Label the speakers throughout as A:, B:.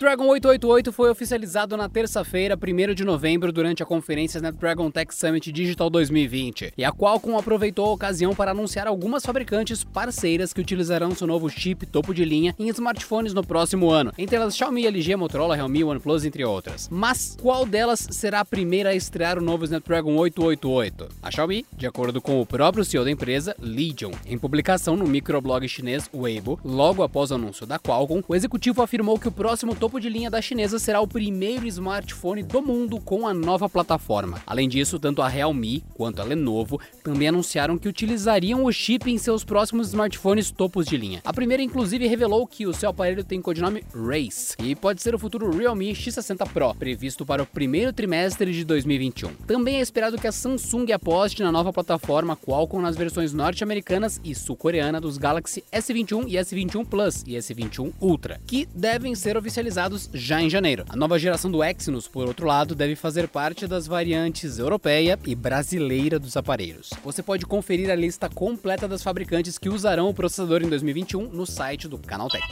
A: Snapdragon 888 foi oficializado na terça-feira, 1 de novembro, durante a conferência Snapdragon Tech Summit Digital 2020, e a Qualcomm aproveitou a ocasião para anunciar algumas fabricantes parceiras que utilizarão seu novo chip topo de linha em smartphones no próximo ano, entre elas Xiaomi, LG, Motorola, Realme, OnePlus, entre outras. Mas qual delas será a primeira a estrear o novo Snapdragon 888? A Xiaomi, de acordo com o próprio CEO da empresa, Legion. Em publicação no microblog chinês Weibo, logo após o anúncio da Qualcomm, o executivo afirmou que o próximo próximo topo de linha da chinesa será o primeiro smartphone do mundo com a nova plataforma. Além disso, tanto a Realme quanto a Lenovo também anunciaram que utilizariam o chip em seus próximos smartphones topos de linha. A primeira, inclusive, revelou que o seu aparelho tem codinome Race e pode ser o futuro Realme X60 Pro, previsto para o primeiro trimestre de 2021. Também é esperado que a Samsung aposte na nova plataforma Qualcomm nas versões norte-americanas e sul-coreana dos Galaxy S21 e S21 Plus e S21 Ultra, que devem ser oficializados oficializados já em janeiro. A nova geração do Exynos, por outro lado, deve fazer parte das variantes europeia e brasileira dos aparelhos. Você pode conferir a lista completa das fabricantes que usarão o processador em 2021 no site do Canaltech.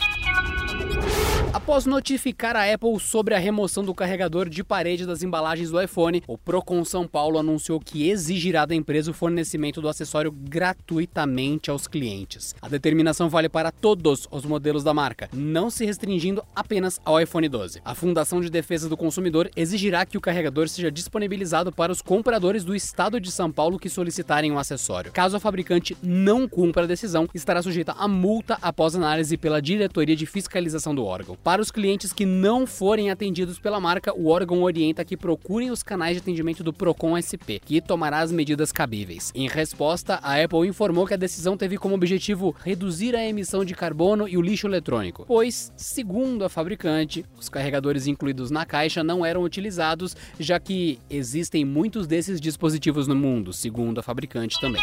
A: Após notificar a Apple sobre a remoção do carregador de parede das embalagens do iPhone, o Procon São Paulo anunciou que exigirá da empresa o fornecimento do acessório gratuitamente aos clientes. A determinação vale para todos os modelos da marca, não se restringindo apenas ao iPhone 12. A Fundação de Defesa do Consumidor exigirá que o carregador seja disponibilizado para os compradores do estado de São Paulo que solicitarem o um acessório. Caso a fabricante não cumpra a decisão, estará sujeita a multa após análise pela Diretoria de Fiscalização do órgão. Para os clientes que não forem atendidos pela marca, o órgão orienta que procurem os canais de atendimento do Procon SP, que tomará as medidas cabíveis. Em resposta, a Apple informou que a decisão teve como objetivo reduzir a emissão de carbono e o lixo eletrônico, pois, segundo a fabricante, os carregadores incluídos na caixa não eram utilizados, já que existem muitos desses dispositivos no mundo, segundo a fabricante também.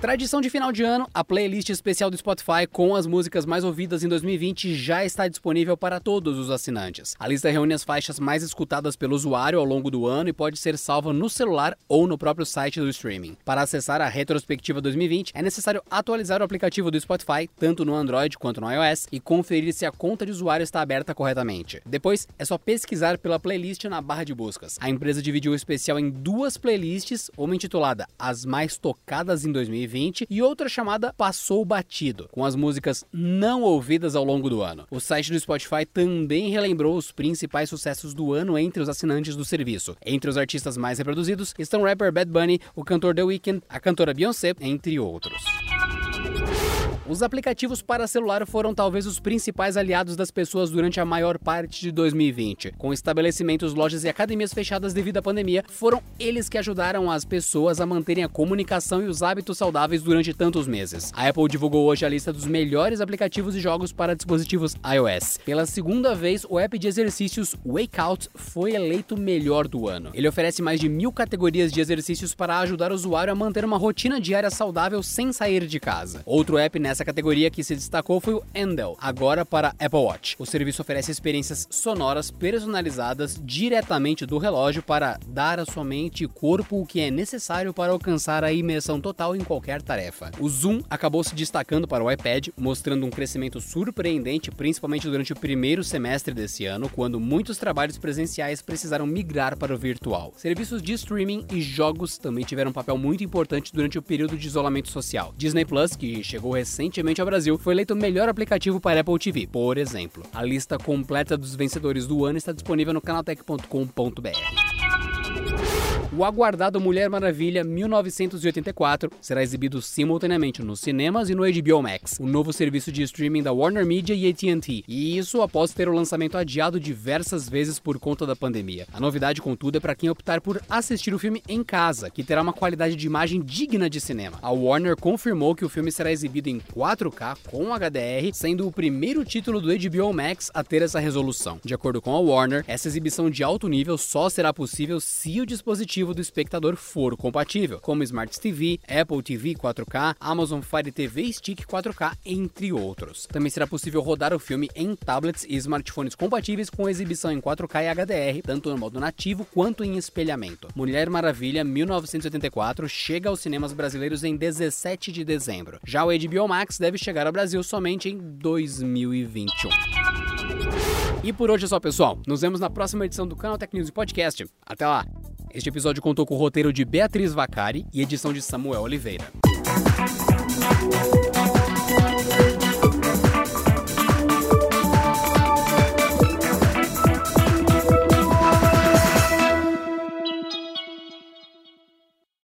A: Tradição de final de ano, a playlist especial do Spotify com as músicas mais ouvidas em 2020 já está disponível para todos os assinantes. A lista reúne as faixas mais escutadas pelo usuário ao longo do ano e pode ser salva no celular ou no próprio site do streaming. Para acessar a retrospectiva 2020, é necessário atualizar o aplicativo do Spotify, tanto no Android quanto no iOS, e conferir se a conta de usuário está aberta corretamente. Depois, é só pesquisar pela playlist na barra de buscas. A empresa dividiu o especial em duas playlists, uma intitulada As Mais Tocadas em 2020 2020 e outra chamada Passou Batido, com as músicas não ouvidas ao longo do ano. O site do Spotify também relembrou os principais sucessos do ano entre os assinantes do serviço. Entre os artistas mais reproduzidos estão o rapper Bad Bunny, o cantor The Weeknd, a cantora Beyoncé, entre outros. Os aplicativos para celular foram talvez os principais aliados das pessoas durante a maior parte de 2020. Com estabelecimentos, lojas e academias fechadas devido à pandemia, foram eles que ajudaram as pessoas a manterem a comunicação e os hábitos saudáveis durante tantos meses. A Apple divulgou hoje a lista dos melhores aplicativos e jogos para dispositivos iOS. Pela segunda vez, o app de exercícios Wake Out foi eleito melhor do ano. Ele oferece mais de mil categorias de exercícios para ajudar o usuário a manter uma rotina diária saudável sem sair de casa. Outro app nessa essa categoria que se destacou foi o Endel, agora para Apple Watch. O serviço oferece experiências sonoras personalizadas diretamente do relógio para dar à sua mente e corpo o que é necessário para alcançar a imersão total em qualquer tarefa. O Zoom acabou se destacando para o iPad, mostrando um crescimento surpreendente, principalmente durante o primeiro semestre desse ano, quando muitos trabalhos presenciais precisaram migrar para o virtual. Serviços de streaming e jogos também tiveram um papel muito importante durante o período de isolamento social. Disney Plus, que chegou recém recentemente ao Brasil, foi eleito o melhor aplicativo para Apple TV, por exemplo. A lista completa dos vencedores do ano está disponível no canaltech.com.br. O aguardado Mulher Maravilha 1984 será exibido simultaneamente nos cinemas e no HBO Max, o novo serviço de streaming da Warner Media e AT&T. E isso após ter o lançamento adiado diversas vezes por conta da pandemia. A novidade, contudo, é para quem optar por assistir o filme em casa, que terá uma qualidade de imagem digna de cinema. A Warner confirmou que o filme será exibido em 4K com HDR, sendo o primeiro título do HBO Max a ter essa resolução. De acordo com a Warner, essa exibição de alto nível só será possível se o dispositivo dispositivo do espectador for compatível, como Smart TV, Apple TV 4K, Amazon Fire TV Stick 4K, entre outros. Também será possível rodar o filme em tablets e smartphones compatíveis com exibição em 4K e HDR, tanto no modo nativo quanto em espelhamento. Mulher Maravilha 1984 chega aos cinemas brasileiros em 17 de dezembro. Já o HBO Max deve chegar ao Brasil somente em 2021. E por hoje é só, pessoal. Nos vemos na próxima edição do Canal Tech News Podcast. Até lá! Este episódio contou com o roteiro de Beatriz Vacari e edição de Samuel Oliveira.